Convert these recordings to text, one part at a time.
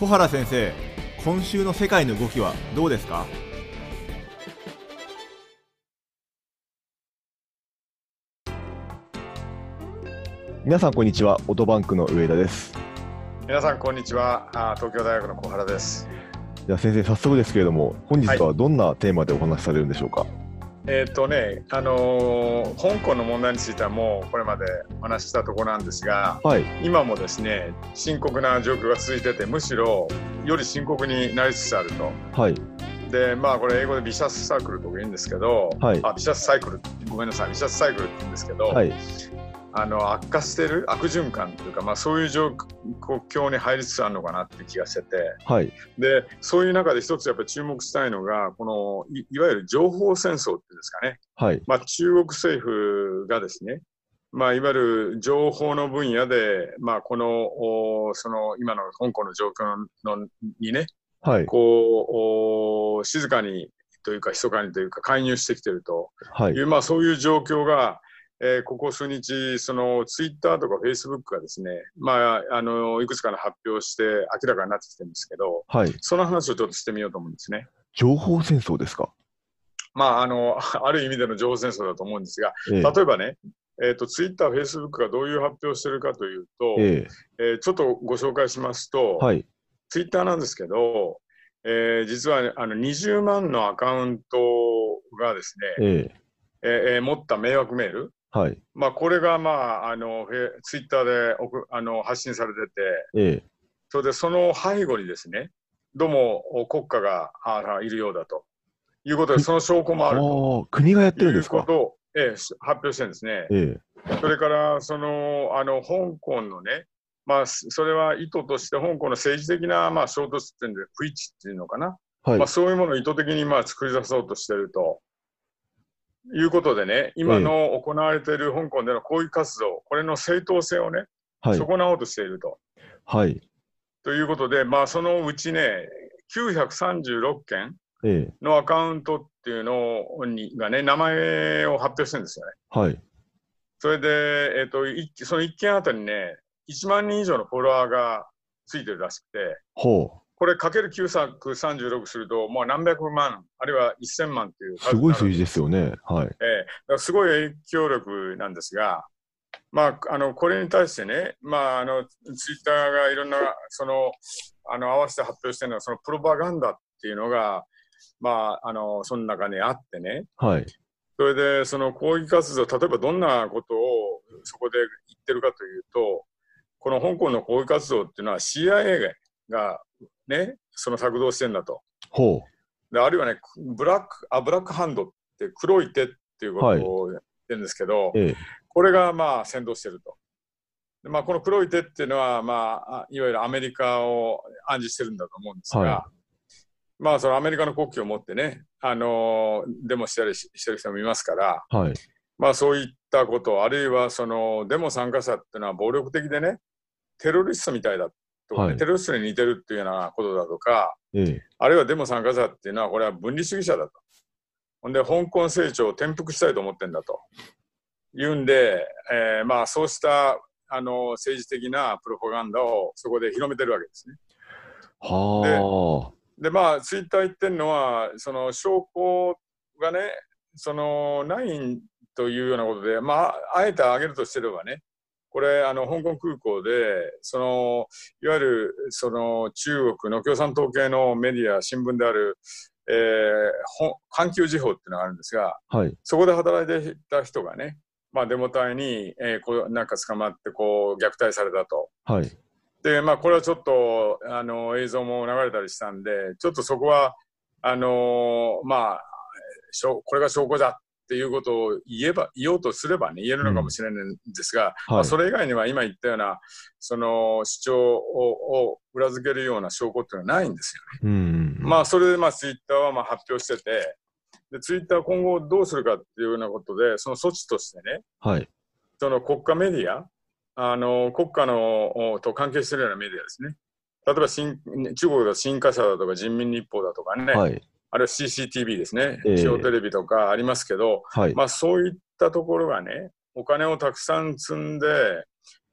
小原先生今週の世界の動きはどうですか？皆さんこんにちはオートバンクの上田です。皆さんこんにちはあ東京大学の小原です。じゃあ先生早速ですけれども本日はどんなテーマでお話しされるんでしょうか、えっ、とね、あのー香港の問題についてはもうこれまでお話ししたところなんですが、はい。今もですね、深刻な状況が続いてて、むしろより深刻になりつつあると。はい。で、まあこれ英語でビシャスサークルとか言うんですけど、はい。あ、ビシャスサイクル、ごめんなさい、ビシャスサイクルって言うんですけど、はいあの悪化してる悪循環というか、まあそういう状況に入りつつあるのかなって気がしてて、はい。でそういう中で一つやっぱり注目したいのがこのいいわゆる情報戦争っていうんですかね、はい。まあ、中国政府がですね、まあ、いわゆる情報の分野で、まあ、このおその今の香港の状況のにねはい。こうお静かにというか密かにというか介入してきてると。はい。いう、まあ、そういう状況が、えーここ数日、そのツイッターとかフェイスブックがですね、まあ、あのいくつかの発表して明らかになってきてるんですけど、はい。その話をちょっとしてみようと思うんですね。情報戦争ですか？まあ、あの、ある意味での情報戦争だと思うんですが、ええ。例えばね、えっ、と、ツイッター、フェイスブックがどういう発表をしてるかというと、ええ。ーちょっとご紹介しますと、えはい。ツイッターなんですけど、えー実は、ね、あの20万のアカウントがですね、ええ。えーえー持った迷惑メール、はい。まあ、これが、まあ、あの、フェツイッターで送あの発信されてて、ええ。それでその背後にですね、どうも国家があいるようだということで、その証拠もあると。国がやってるんいうですか？ことを、ええ発表してるんですね。えそれから、その、あの、香港のね、まあ、それは意図として、香港の政治的な、まあ、衝突っていうんで、不一致っていうのかな。えはい。まあ、そういうものを意図的に、まあ、作り出そうとしてると。いうことでね、今の行われている香港での抗議活動、これの正当性をね、はい。損なおうとしていると。はい。ということで、まあ、そのうちね、936件ええ。のアカウントっていうのにがね、名前を発表してるんですよね。はい。それで、えっ、と、いその1件あたりね、1万人以上のフォロワーがついてるらしくて、ほこれかける936すると、もう何百万、あるいは1000万っていう。うすごい数字で。ですよね。はい。ええ。だからすごい影響力なんですが、まあ、あの、これに対してね、まあ、あの、ツイッターがいろんな、その、あの、合わせて発表してるのは、そのプロパガンダっていうのが、まあ、あの、その中にあってね、はい。それで、その抗議活動、例えばどんなことをそこで言ってるかというと、この香港の抗議活動っていうのは CIA がね、その策動してんだと。ほであるいはね、ブラック、あ、ブラックハンドって黒い手っていうことを言ってるんですけど、うええ。これがまあ先導してると。でまあ、この黒い手っていうのは、まあ、あいわゆるアメリカを暗示してるんだと思うんですが、はまあ、そのアメリカの国旗を持ってね、あのデモしたりししてる人もいますから、はい。まあそういったこと、あるいはそのデモ参加者っていうのは暴力的でね、テロリストみたいだとテロリストに似てるっていうようなことだとか、ええあるいはデモ参加者っていうのはこれは分離主義者だと。ほんで、香港成長を転覆したいと思ってんだと。いうんで、えーまあそうしたあの政治的なプロパガンダをそこで広めてるわけですね。はで、まあツイッター言ってるのは、その証拠がね、そのないというようなことで、まあ、あえて挙げるとしてればね、これ、あの香港空港で、そのいわゆるその中国の共産党系のメディア、新聞である、えー、ほ環球時報っていうのがあるんですが、あはいそこで働いていた人がね、まあ、デモ隊に、えーこうなんか捕まってこう虐待されたと。はいで、まあ、これはちょっとあの映像も流れたりしたんで、ちょっとそこは、あのまあ、しょこれが証拠だっていうことを言えば、言おうとすればね、言えるのかもしれないんですが、まあ、はい。それ以外には今言ったような、その主張をを裏付けるような証拠っていうのはないんですよね。うんまあ、それで、まあ、ツイッターはまあ発表してて、で、ツイッター今後どうするかっていうようなことで、その措置としてね、はい。その国家メディア、あの、国家の、おと関係してるようなメディアですね。例えば新、中国だと新華社だとか人民日報だとかね、はいあるいは CCTV ですね、ええ地方テレビとかありますけど、はいまあそういったところがね、お金をたくさん積んで、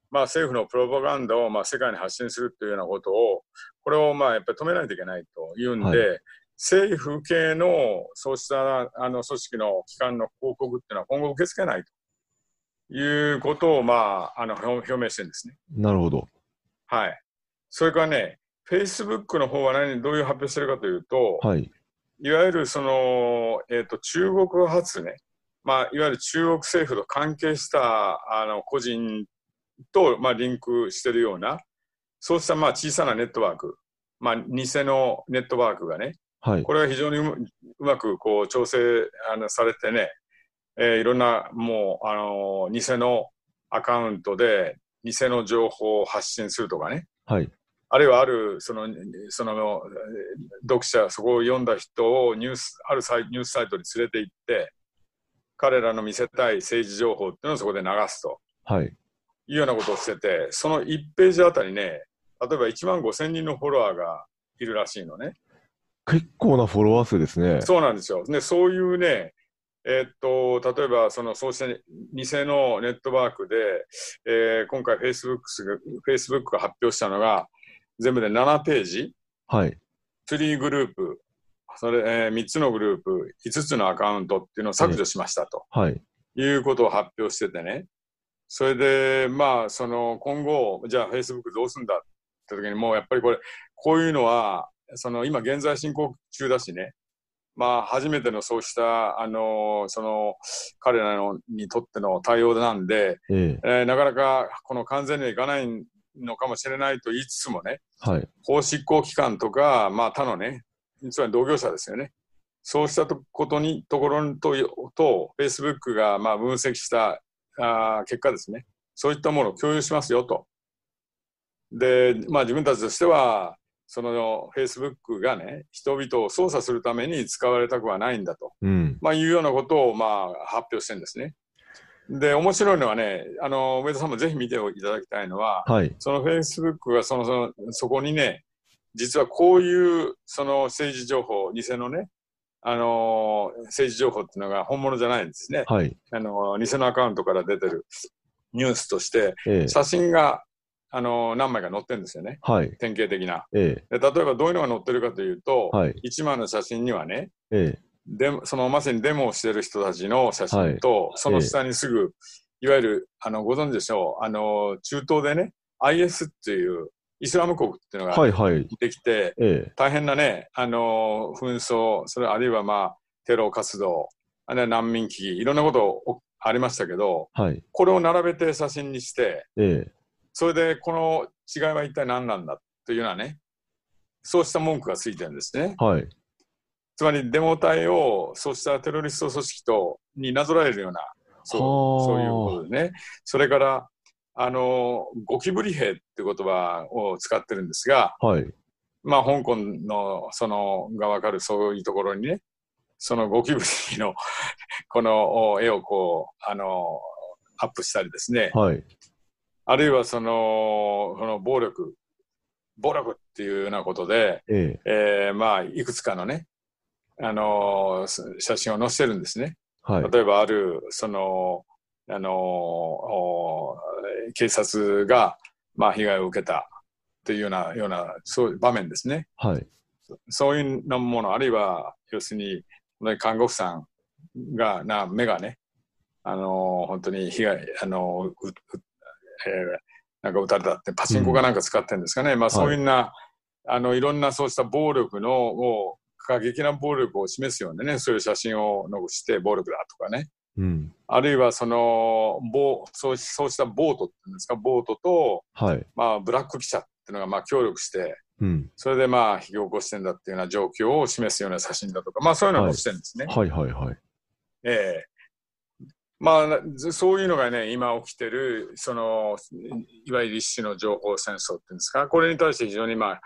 まあ、政府のプロパガンダをまあ世界に発信するというようなことを、これをまあやっぱり止めないといけないというんで、は政府系のそうしたあの組織の機関の広告っていうのは今後受け付けないということを、まあ、あの表表明してるんですね。なるほど。はい。それからね、Facebook の方は何、どういう発表してるかというと、はい。いわゆるその、えっ、と、中国発ね、まあ、いわゆる中国政府と関係したあの個人と、まあ、リンクしてるような、そうしたまあ小さなネットワーク、まあ、偽のネットワークがね、はい。これが非常にうまうまくこう調整あのされてね、えーいろんなもう、あの偽のアカウントで偽の情報を発信するとかね、はい。あるいはあるそのそのえー読者、そこを読んだ人をニュースあるサイニュースサイトに連れて行って、彼らの見せたい政治情報っていうのをそこで流すとはい。いうようなことをしてて、その1ページあたりね、例えば1万5千人のフォロワーがいるらしいのね。結構なフォロワー数ですね。そうなんですよ。で、そういうね、えーっと、例えば、その、そうした偽のネットワークで、えー今回 Facebook が、Facebook が発表したのが、全部で7ページ、はい。3グループ、それ、え3つのグループ、5つのアカウントっていうのを削除しましたと。はい。いうことを発表しててね。それで、まあ、その、今後、じゃあ Facebook どうすんだって時に、もうやっぱりこれ、こういうのは、その、今現在進行中だしね、まあ、初めてのそうした、あのその、彼らのにとっての対応なんで、ええ。えーなかなかこの完全にはいかないのかもしれないと言いつつもね、はい。法執行機関とか、まあ、他のね、つまり同業者ですよね。そうしたとことに、ところと、と、Facebook がまあ分析したあー結果ですね。そういったものを共有しますよと。で、まあ自分たちとしては、その Facebook がね、人々を操作するために使われたくはないんだと。うん。まあいうようなことをまあ発表してるんですね。で、面白いのはね、あの、上田さんもぜひ見ていただきたいのは、はい。そのフェイスブックがそのそのそこにね、実はこういうその政治情報、偽のね、あのー政治情報っていうのが本物じゃないんですね。はい。あのー偽のアカウントから出てるニュースとして、ええ写真が、あのー何枚か載ってるんですよね。はい。典型的な。えで例えばどういうのが載ってるかというと、はい1枚の写真にはね、ええでそのまさにデモをしてる人たちの写真と、その下にすぐ、いわゆるあのご存知でしょう、あの中東でね、IS っていうイスラム国っていうのえがはいはい。できて、ええ大変なね、あの紛争、それあるいはまあテロ活動、あるいは難民危機、いろんなことおありましたけど、はい。これを並べて写真にして、ええそれでこの違いは一体何なんだというようなね、そうした文句がついてるんですね。はい。つまりデモ隊をそうしたテロリスト組織とになぞらえるような、そうはあそういうことでね。それから、あの、ゴキブリ兵って言葉を使ってるんですが、はい。まあ、香港の、その、がわかるそういうところにね、そのゴキブリの、このお絵をこう、あの、アップしたりですね。はい。あるいはその、その暴力、暴力っていうようなことで、えええーまあ、いくつかのね、あの写真を載せてるんですね。はい。例えばある、その、あの警察が、まあ、被害を受けたというような、ような、そういう場面ですね。はい。そういうなもの、あるいは、要するに、看護婦さんが、な、目がね、あのー本当に被害、あのーううえーなんか撃たれたって、パチンコかなんか使ってるんですかね。まあ、そういうような、あの、いろんなそうした暴力の、を過激な暴力を示すようなね、そういう写真を残して、暴力だとかね。うん。あるいは、その、ボそうそうしたボートっていうんですか、ボートと、はい。まあ、ブラック記者っていうのが、まあ、協力して、うん。それでまあ、引き起こしてんだっていうような状況を示すような写真だとか、まあそういうのを載せてるんですね。はいはいはい。ええまあ、ずそういうのがね、今起きてる、その、いわゆる一種の情報戦争っていうんですか、これに対して非常にまあ、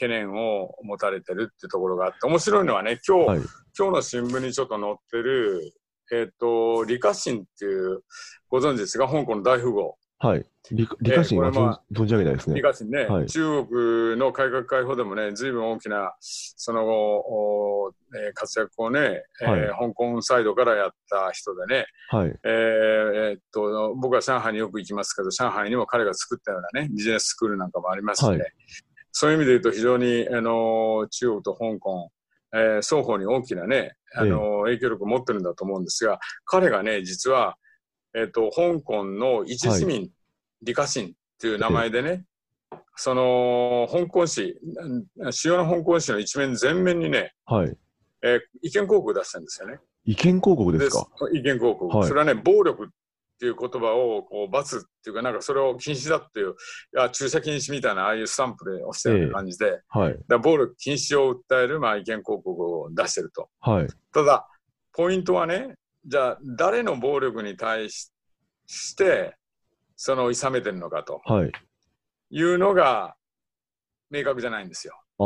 懸念を持たれてるっていうところがあって、面白いのはね、今日、はい。今日の新聞にちょっと載ってる、えっ、と、李家欣っていう、ご存知ですか、香港の大富豪。はい。理理科心は存存じ上げないですね理。科心ね、はい中国の改革開放でもね、ずいぶん大きな、その後、おえー活躍をね、えーはい香港サイドからやった人でね、はい。えーえーっと、僕は上海によく行きますけど、上海にも彼が作ったようなね、ビジネススクールなんかもありますしね、はいそういう意味で言うと非常に、あの中国と香港、えー双方に大きなね、あの影響力を持ってるんだと思うんですが、彼がね、実は、えーっと、香港の一市民、李家欣っていう名前でね、その香港市、うん主要な香港市の一面全面にね、はい。えー意見広告を出したんですよね。意見広告ですか？意見広告、はいそれはね、暴力っていう言葉をこう罰っていうか、なんかそれを禁止だっていう、いや注射禁止みたいな、ああいうスタンプで押したような感じで、だかはい。ら暴力禁止を訴える、まあ、意見広告を出してると。はい。ただ、ポイントはね、じゃあ、誰の暴力に対しして、その、諌めてるのかとはい。いうのが明確じゃないんですよ。あ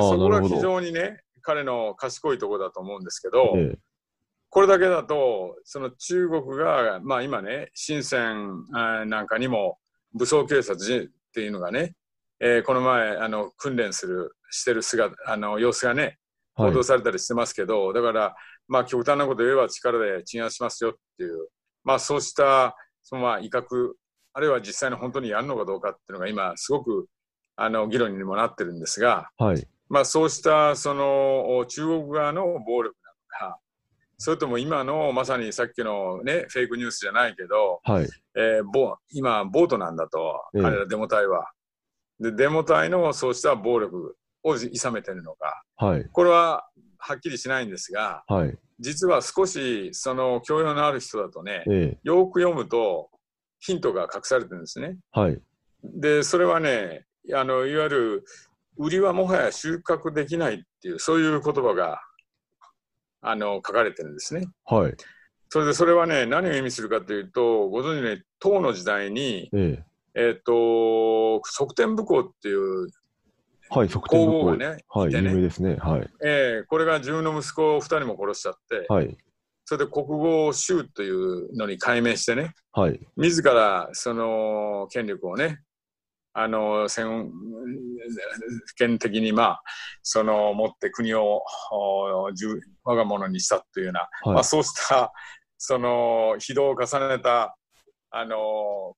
あ、でそこが非。常にね、彼の賢いところだと思うんですけど、ええこれだけだと、その中国が、まあ今ね、深センなんかにも武装警察っていうのがね、えーこの前、あの、訓練する、してる姿、あの、様子がね、はい報道されたりしてますけど、だから、まあ極端なこと言えば力で鎮圧しますよっていう、まあそうした、そのまあ威嚇、あるいは実際に本当にやるのかどうかっていうのが今、すごく、あの、議論にもなってるんですが、はい。まあそうした、その、中国側の暴力それとも今のまさにさっきのね、フェイクニュースじゃないけど、はい。えーボ今、ボートなんだと、ええ彼らデモ隊は。で、デモ隊のそうした暴力を諌めてるのか。はい。これははっきりしないんですが、はい。実は少しその教養のある人だとね、ええよく読むとヒントが隠されてるんですね。はい。で、それはね、あの、いわゆる、売りはもはや収穫できないっていう、そういう言葉が、あの、書かれてるんですね。はい。それで、それはね、何を意味するかというと、ご存知のように、唐の時代に、えええっ、と、側天武功っていうはい。側転皇后武功。がね、はい。ね有名ですね。はい。えーこれが自分の息子を二人も殺しちゃって、はい。それで国語州というのに改名してね、はい。自らその権力をね、あの、戦、権的にまあ、その、持って国を、我が物にしたというような、まあはい。そうした、その、非道を重ねた、あの、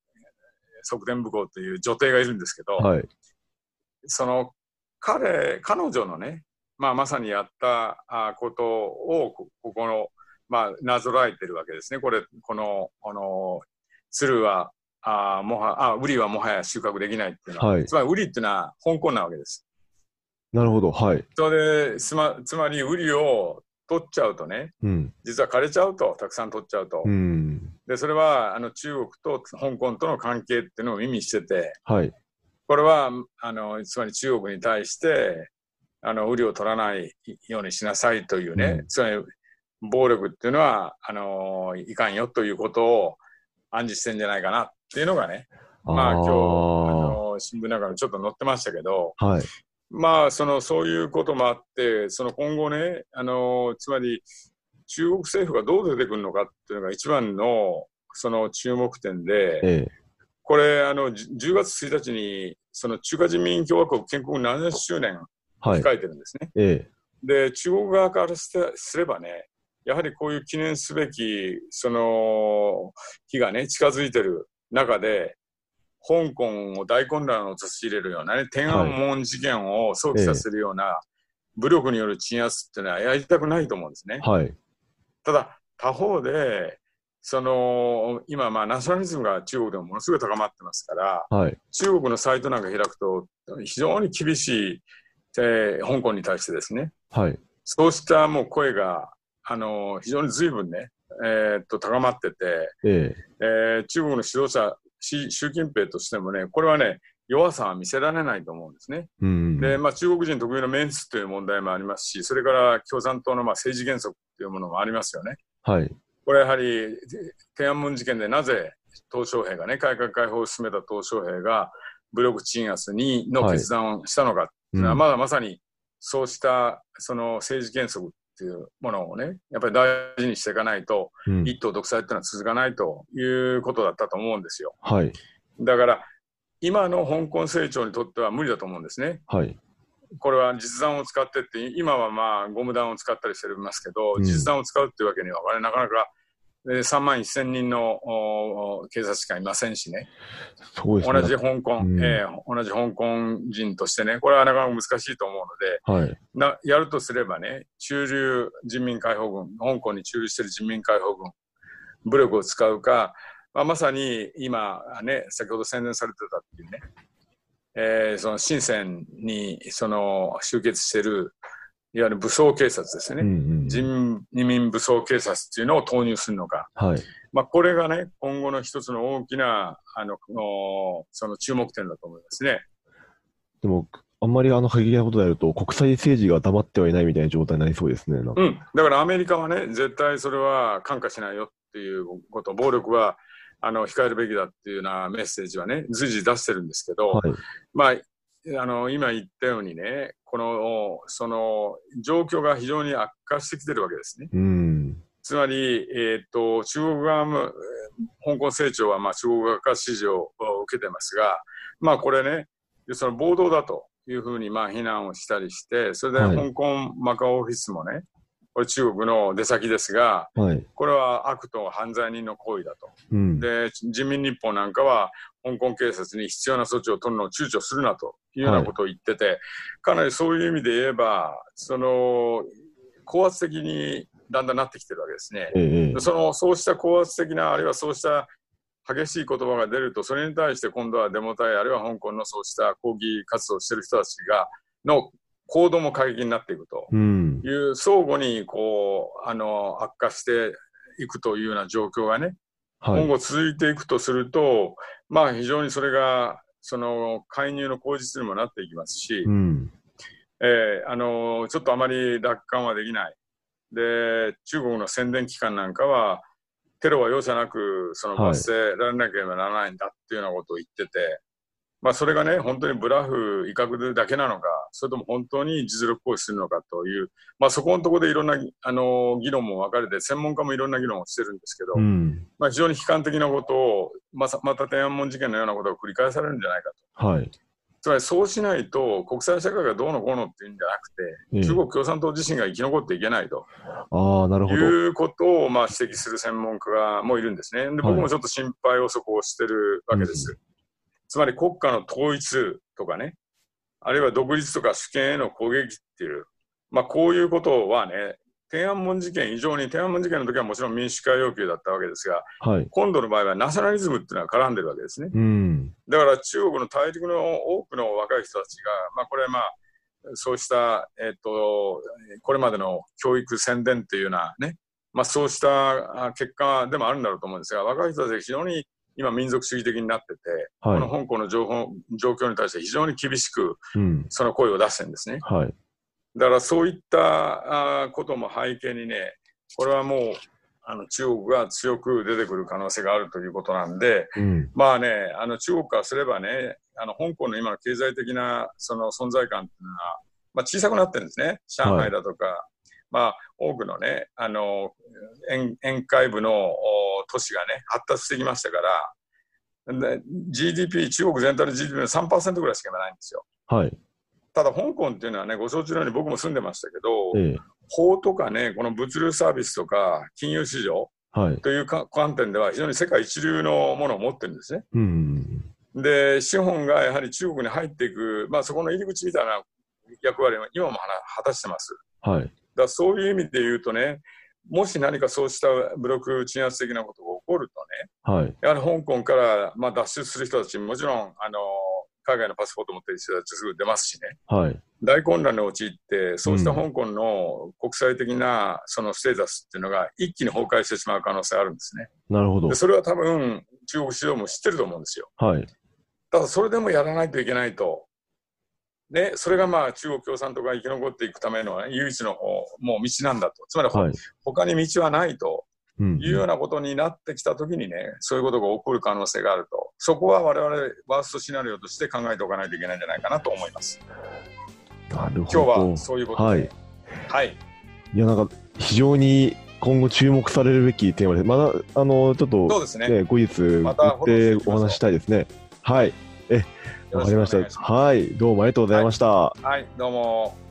側天武功という女帝がいるんですけど、はい。その彼、彼女のね、まあ、まさにやったあことをこ、ここの、まあ、なぞらえてるわけですね。これ、この、この、鶴は、あもは、あ、ウリはもはや収穫できないっていうのは、はいつまりウリっていうのは香港なわけです。なるほど。はい。それで、つまつまりウリを取っちゃうとね、うん。実は枯れちゃうと、たくさん取っちゃうと。うん。で、それは、あの、中国と香港との関係っていうのを意味してて、はい。これは、あの、つまり中国に対して、あの、売りを取らないようにしなさいというね、うんつまり、暴力っていうのは、あの、いかんよということを暗示してんじゃないかなっていうのがね、まあ今日、あの、新聞なんかにちょっと載ってましたけど、あはい。まあ、その、そういうこともあって、その今後ね、あの、つまり、中国政府がどう出てくるのかっていうのが一番の、その注目点で、ええ。これ、あの、じ10月1日に、その中華人民共和国建国70周年はい。控えてるんですね。ええ。で、中国側からすればね、やはりこういう記念すべき、その、日がね、近づいてる中で、香港を大混乱を陥れるようなね、天安門事件を想起させるような、武力による鎮圧っていうのはやりたくないと思うんですね。はい。ただ、他方で、その、今、まあ、ナショナリズムが中国でもものすごい高まってますから、はい。中国のサイトなんか開くと、非常に厳しい、えー香港に対してですね、はい。そうしたもう声が、あの非常に随分ね、えーっと高まってて、ええ。えー中国の指導者、習習近平としてもね、これはね、弱さは見せられないと思うんですね。うん。で、まあ、中国人特有のメンツという問題もありますし、それから共産党のまあ政治原則というものもありますよね。はい。これやはり天安門事件でなぜ鄧小平がね、改革開放を進めた鄧小平が武力鎮圧にの決断をしたのかは、うんまだまさにそうしたその政治原則、っていうものをね、やっぱり大事にしていかないと、うん一党独裁っていうのは続かないということだったと思うんですよ。はい。だから、今の香港成長にとっては無理だと思うんですね。はい。これは実弾を使ってって、今はまあゴム弾を使ったりしてますけど、うん実弾を使うっていうわけには、これなかなかえー3万1000人のお警察官いませんしね、ね。同じ香港、うんえー同じ香港人としてね、これはなかなか難しいと思うので、はい。なやるとすればね、駐留人民解放軍、香港に駐留している人民解放軍、武力を使うか、まあ、まさに今、ね、先ほど宣伝されてたっていうね、えーその深センにその集結している、いわゆる武装警察ですようんうね、ん。人民武装警察っていうのを投入するのか、はい。まあ、これがね、今後の一つの大きなあののその注目点だと思いますね。でも、あんまりあの過激なことをやると、国際政治が黙ってはいないみたいな状態になりそうですね。うん、だからアメリカはね、絶対それは感化しないよっていうこと、暴力はあの控えるべきだっていうようなメッセージはね、随時出してるんですけど、はい。まあ、あの今言ったようにね、このその状況が非常に悪化してきてるわけですね。うん。つまり、えー、と中国側も、えー香港成長はまあ中国側から支持を受けてますが、まあ、これね、その暴動だというふうにまあ非難をしたりして、それではい香港マカオオフィスもね、これ中国の出先ですが、はい。これは悪と犯罪人の行為だと。うん。で、人民日報なんかは、香港警察に必要な措置を取るのを躊躇するなというようなことを言ってて、かなりそういう意味で言えば、その、高圧的にだんだんなってきてるわけですね。えそのそうした高圧的な、あるいはそうした激しい言葉が出ると、それに対して今度はデモ隊、あるいは香港のそうした抗議活動をしている人たちがの行動も過激になっていくとうん。いう、相互にこうあの悪化していくというような状況がね、はい。今後続いていくとすると、まあ、非常にそれがその介入の口実にもなっていきますし、うん。えーあのちょっとあまり楽観はできない。で、中国の宣伝機関なんかは、テロは容赦なくそのはい罰せられなければならないんだっていうようなことを言ってて、まあ、それがね、本当にブラフ、威嚇だけなのか、それとも本当に実力行使するのかという、まあ、そこのところでいろんなあの議論も分かれて、専門家もいろんな議論をしてるんですけど、うん。まあ、非常に悲観的なことを、まさまた天安門事件のようなことが繰り返されるんじゃないかと。はい。つまりそうしないと、国際社会がどうのこうのっていうんじゃなくて、ええ中国共産党自身が生き残っていけないとああ、なるほど。いうことをまあ指摘する専門家がもういるんですね。で僕もちょっと心配をそこをしてるわけです。つまり国家の統一とかね、あるいは独立とか主権への攻撃っていう、まあ、こういうことはね、天安門事件以上に、天安門事件の時はもちろん民主化要求だったわけですが、はい。今今度の場合はナショナリズムっていうのが絡んでるわけですね。うん。だから中国の大陸の多くの若い人たちが、まあ、これはまあ、そうした、えっと、これまでの教育宣伝っていうようなね、まあ、そうしたあ結果でもあるんだろうと思うんですが、若い人たちが非常に今民族主義的になってて、このは香港の情報状況に対して非常に厳しくい。うん。その声を出してるんですね。はい。だからそういったあことも背景にね、これはもうあの中国が強く出てくる可能性があるということなんで、うん。まあね、あの中国からすればね、あの香港の今の経済的なその存在感っていうのは、まあ、小さくなってるんですね。上海だとか、まあ多くのね、あの沿沿海部のお都市がね、発達してきましたから、で GDP、中国全体の GDP の3%ぐらいしかないんですよ。はい。ただ香港っていうのはね、ご承知のように僕も住んでましたけど、ええ。法とかね、この物流サービスとか金融市場はい。というか観点では非常に世界一流のものを持ってるんですね。うん。で、資本がやはり中国に入っていく、まあ、そこの入り口みたいな役割を今も果たしてます。はい。だそういう意味で言うとね、もし何かそうした武力鎮圧的なことが起こるとね、はい。やはり香港からまあ脱出する人たち、もちろんあの海外のパスポートを持っている人たちすぐ出ますしね、はい。大混乱に陥って、そうした香港の国際的なそのステータスっていうのが一気に崩壊してしまう可能性があるんですね。なるほどで。それは多分中国市場も知ってると思うんですよ。はい。ただそれでもやらないといけないと。で、それがまあ中国共産党が生き残っていくための、ね、唯一のもう道なんだと。つまり、はい。他に道はないとうんいうようなことになってきたときにね、そういうことが起こる可能性があると。そこは我々ワーストシナリオとして考えておかないといけないんじゃないかなと思います。なるほど。今日はそういうことで。はい。はい。いや、なんか、非常に今後注目されるべきテーマで、まだ、あの、ちょっと、そうですね。ね、後日、またお話ししたいですね。はい。え、わかりました。はい。どうもありがとうございました。はい、どうも。